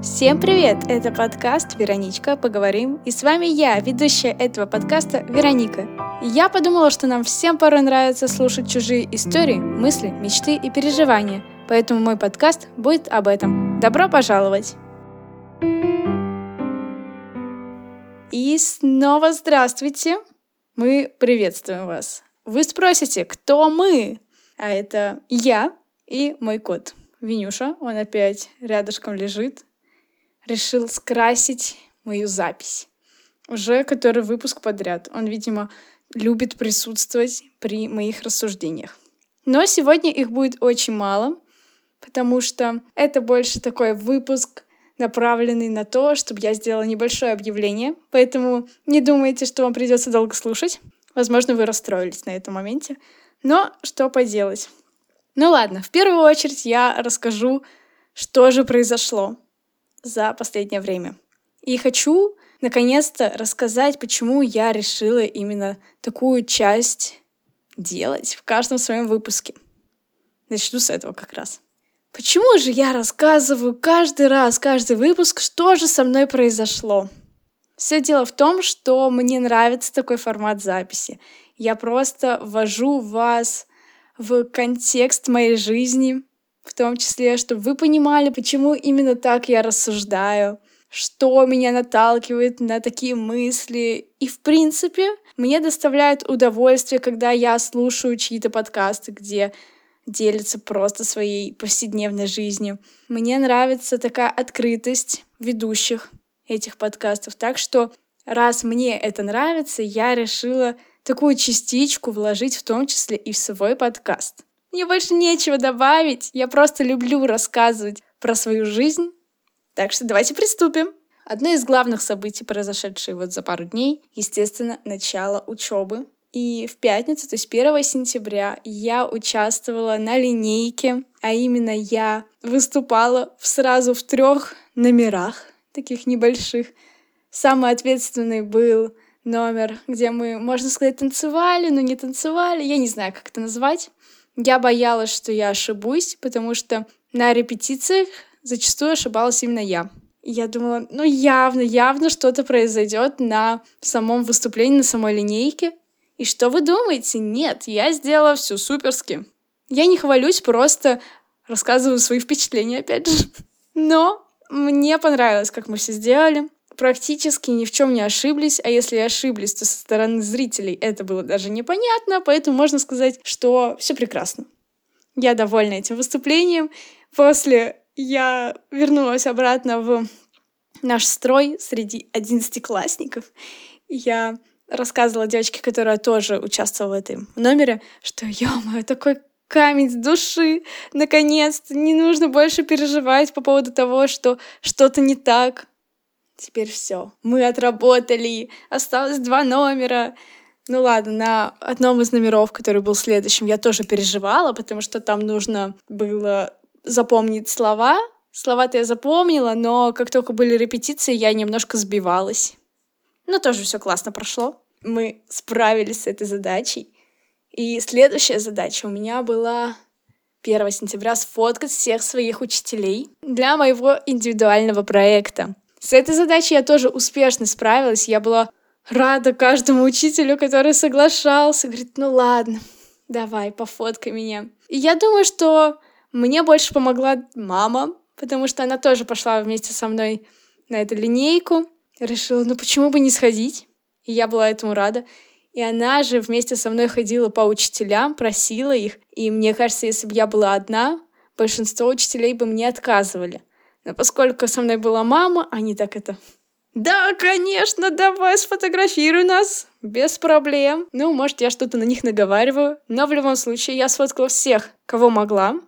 Всем привет! Это подкаст «Вероничка. Поговорим». И с вами я, ведущая этого подкаста Вероника. я подумала, что нам всем порой нравится слушать чужие истории, мысли, мечты и переживания. Поэтому мой подкаст будет об этом. Добро пожаловать! И снова здравствуйте! Мы приветствуем вас. Вы спросите, кто мы? А это я и мой кот. Винюша, он опять рядышком лежит, решил скрасить мою запись. Уже который выпуск подряд. Он, видимо, любит присутствовать при моих рассуждениях. Но сегодня их будет очень мало, потому что это больше такой выпуск, направленный на то, чтобы я сделала небольшое объявление. Поэтому не думайте, что вам придется долго слушать. Возможно, вы расстроились на этом моменте. Но что поделать. Ну ладно, в первую очередь я расскажу, что же произошло за последнее время. И хочу наконец-то рассказать, почему я решила именно такую часть делать в каждом своем выпуске. Начну с этого как раз. Почему же я рассказываю каждый раз, каждый выпуск, что же со мной произошло? Все дело в том, что мне нравится такой формат записи. Я просто ввожу вас в контекст моей жизни, в том числе, чтобы вы понимали, почему именно так я рассуждаю, что меня наталкивает на такие мысли. И, в принципе, мне доставляет удовольствие, когда я слушаю чьи-то подкасты, где делятся просто своей повседневной жизнью. Мне нравится такая открытость ведущих этих подкастов. Так что, раз мне это нравится, я решила такую частичку вложить в том числе и в свой подкаст. Мне больше нечего добавить. Я просто люблю рассказывать про свою жизнь. Так что давайте приступим. Одно из главных событий, произошедшие вот за пару дней, естественно, начало учебы. И в пятницу, то есть 1 сентября, я участвовала на линейке, а именно я выступала сразу в трех номерах, таких небольших. Самый ответственный был номер, где мы, можно сказать, танцевали, но не танцевали. Я не знаю, как это назвать. Я боялась, что я ошибусь, потому что на репетициях зачастую ошибалась именно я. я думала, ну явно, явно что-то произойдет на самом выступлении, на самой линейке. И что вы думаете? Нет, я сделала все суперски. Я не хвалюсь, просто рассказываю свои впечатления, опять же. Но мне понравилось, как мы все сделали практически ни в чем не ошиблись, а если ошиблись, то со стороны зрителей это было даже непонятно, поэтому можно сказать, что все прекрасно. Я довольна этим выступлением. После я вернулась обратно в наш строй среди одиннадцатиклассников. Я рассказывала девочке, которая тоже участвовала в этом номере, что, ё-моё, такой камень с души, наконец-то, не нужно больше переживать по поводу того, что что-то не так, Теперь все. Мы отработали. Осталось два номера. Ну ладно, на одном из номеров, который был следующим, я тоже переживала, потому что там нужно было запомнить слова. Слова-то я запомнила, но как только были репетиции, я немножко сбивалась. Но тоже все классно прошло. Мы справились с этой задачей. И следующая задача у меня была 1 сентября сфоткать всех своих учителей для моего индивидуального проекта. С этой задачей я тоже успешно справилась. Я была рада каждому учителю, который соглашался. Говорит, ну ладно, давай, пофоткай меня. И я думаю, что мне больше помогла мама, потому что она тоже пошла вместе со мной на эту линейку. Решила, ну почему бы не сходить? И я была этому рада. И она же вместе со мной ходила по учителям, просила их. И мне кажется, если бы я была одна, большинство учителей бы мне отказывали. Но поскольку со мной была мама, они так это... Да, конечно, давай сфотографируй нас. Без проблем. Ну, может, я что-то на них наговариваю. Но в любом случае я сфоткала всех, кого могла.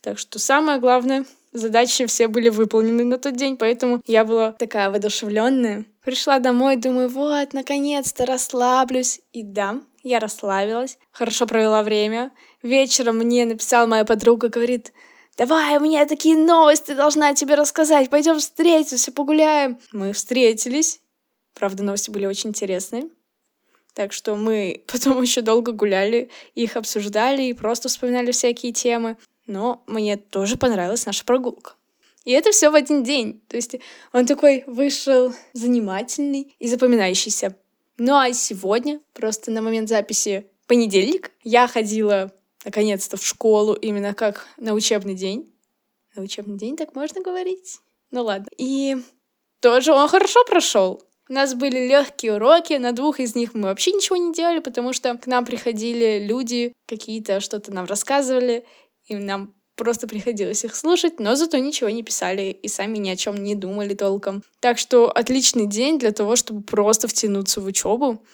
Так что самое главное, задачи все были выполнены на тот день, поэтому я была такая воодушевленная. Пришла домой, думаю, вот, наконец-то расслаблюсь. И да, я расслабилась, хорошо провела время. Вечером мне написала моя подруга, говорит, Давай, у меня такие новости должна тебе рассказать. Пойдем встретимся, погуляем. Мы встретились. Правда, новости были очень интересные. Так что мы потом еще долго гуляли, их обсуждали и просто вспоминали всякие темы. Но мне тоже понравилась наша прогулка. И это все в один день. То есть он такой вышел занимательный и запоминающийся. Ну а сегодня, просто на момент записи понедельник, я ходила наконец-то в школу именно как на учебный день. На учебный день так можно говорить? Ну ладно. И тоже он хорошо прошел. У нас были легкие уроки, на двух из них мы вообще ничего не делали, потому что к нам приходили люди, какие-то что-то нам рассказывали, и нам просто приходилось их слушать, но зато ничего не писали и сами ни о чем не думали толком. Так что отличный день для того, чтобы просто втянуться в учебу,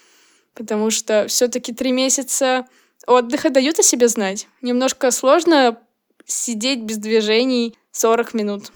потому что все-таки три месяца отдыха дают о себе знать. Немножко сложно сидеть без движений 40 минут.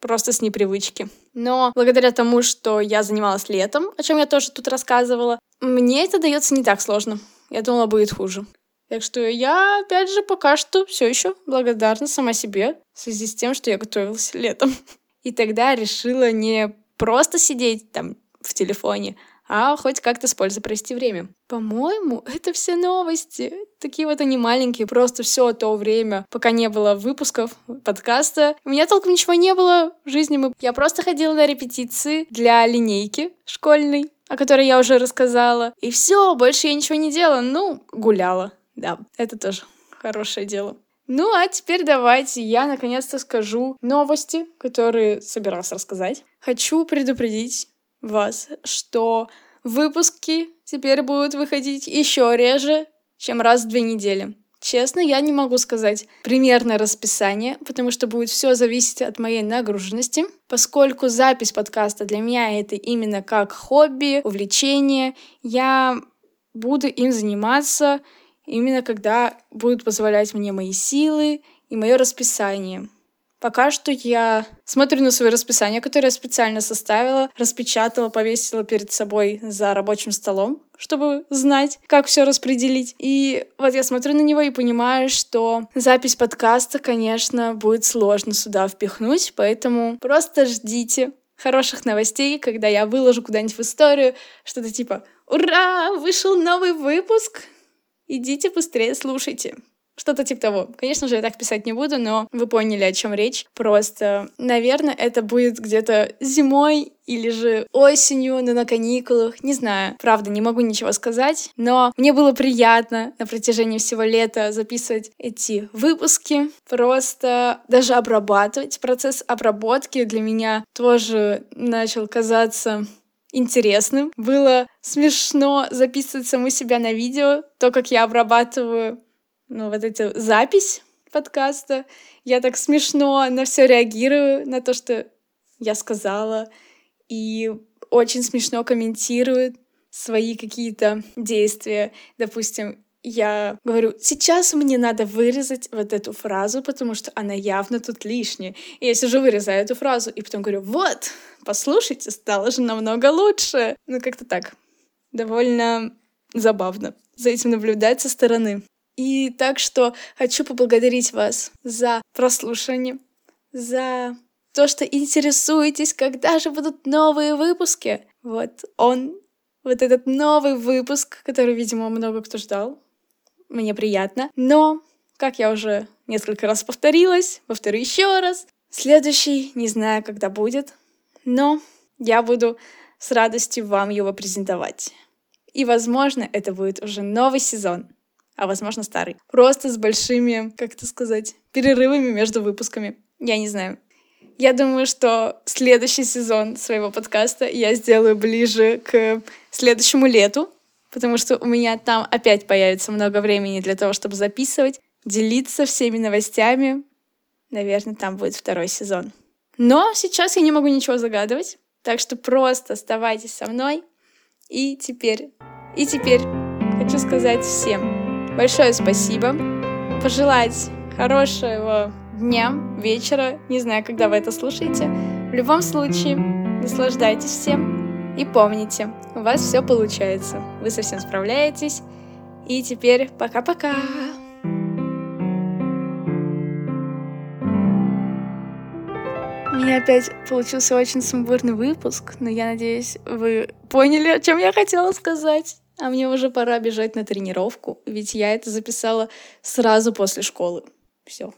Просто с непривычки. Но благодаря тому, что я занималась летом, о чем я тоже тут рассказывала, мне это дается не так сложно. Я думала, будет хуже. Так что я, опять же, пока что все еще благодарна сама себе в связи с тем, что я готовилась летом. И тогда решила не просто сидеть там в телефоне, а хоть как-то с пользой провести время. По-моему, это все новости. Такие вот они маленькие, просто все то время, пока не было выпусков подкаста. У меня толком ничего не было в жизни. Я просто ходила на репетиции для линейки школьной, о которой я уже рассказала. И все, больше я ничего не делала. Ну, гуляла. Да, это тоже хорошее дело. Ну, а теперь давайте я наконец-то скажу новости, которые собирался рассказать. Хочу предупредить вас, что выпуски теперь будут выходить еще реже, чем раз в две недели. Честно, я не могу сказать примерное расписание, потому что будет все зависеть от моей нагруженности, поскольку запись подкаста для меня это именно как хобби, увлечение. Я буду им заниматься именно когда будут позволять мне мои силы и мое расписание. Пока что я смотрю на свое расписание, которое я специально составила, распечатала, повесила перед собой за рабочим столом, чтобы знать, как все распределить. И вот я смотрю на него и понимаю, что запись подкаста, конечно, будет сложно сюда впихнуть, поэтому просто ждите хороших новостей, когда я выложу куда-нибудь в историю что-то типа «Ура! Вышел новый выпуск!» Идите быстрее, слушайте. Что-то типа того. Конечно же, я так писать не буду, но вы поняли, о чем речь. Просто, наверное, это будет где-то зимой или же осенью, но на каникулах. Не знаю. Правда, не могу ничего сказать. Но мне было приятно на протяжении всего лета записывать эти выпуски. Просто даже обрабатывать. Процесс обработки для меня тоже начал казаться интересным. Было смешно записывать саму себя на видео, то, как я обрабатываю ну, вот эту запись подкаста. Я так смешно на все реагирую, на то, что я сказала, и очень смешно комментирую свои какие-то действия. Допустим, я говорю, сейчас мне надо вырезать вот эту фразу, потому что она явно тут лишняя. И я сижу, вырезаю эту фразу, и потом говорю, вот, послушайте, стало же намного лучше. Ну, как-то так. Довольно забавно за этим наблюдать со стороны. И так что хочу поблагодарить вас за прослушивание, за то, что интересуетесь, когда же будут новые выпуски. Вот он, вот этот новый выпуск, который, видимо, много кто ждал. Мне приятно. Но, как я уже несколько раз повторилась, повторю еще раз, следующий не знаю, когда будет, но я буду с радостью вам его презентовать. И, возможно, это будет уже новый сезон — а возможно старый. Просто с большими, как это сказать, перерывами между выпусками. Я не знаю. Я думаю, что следующий сезон своего подкаста я сделаю ближе к следующему лету, потому что у меня там опять появится много времени для того, чтобы записывать, делиться всеми новостями. Наверное, там будет второй сезон. Но сейчас я не могу ничего загадывать, так что просто оставайтесь со мной. И теперь, и теперь хочу сказать всем, большое спасибо. Пожелать хорошего дня, вечера, не знаю, когда вы это слушаете. В любом случае, наслаждайтесь всем и помните, у вас все получается. Вы совсем справляетесь. И теперь пока-пока. У меня опять получился очень сумбурный выпуск, но я надеюсь, вы поняли, о чем я хотела сказать. А мне уже пора бежать на тренировку, ведь я это записала сразу после школы. Все.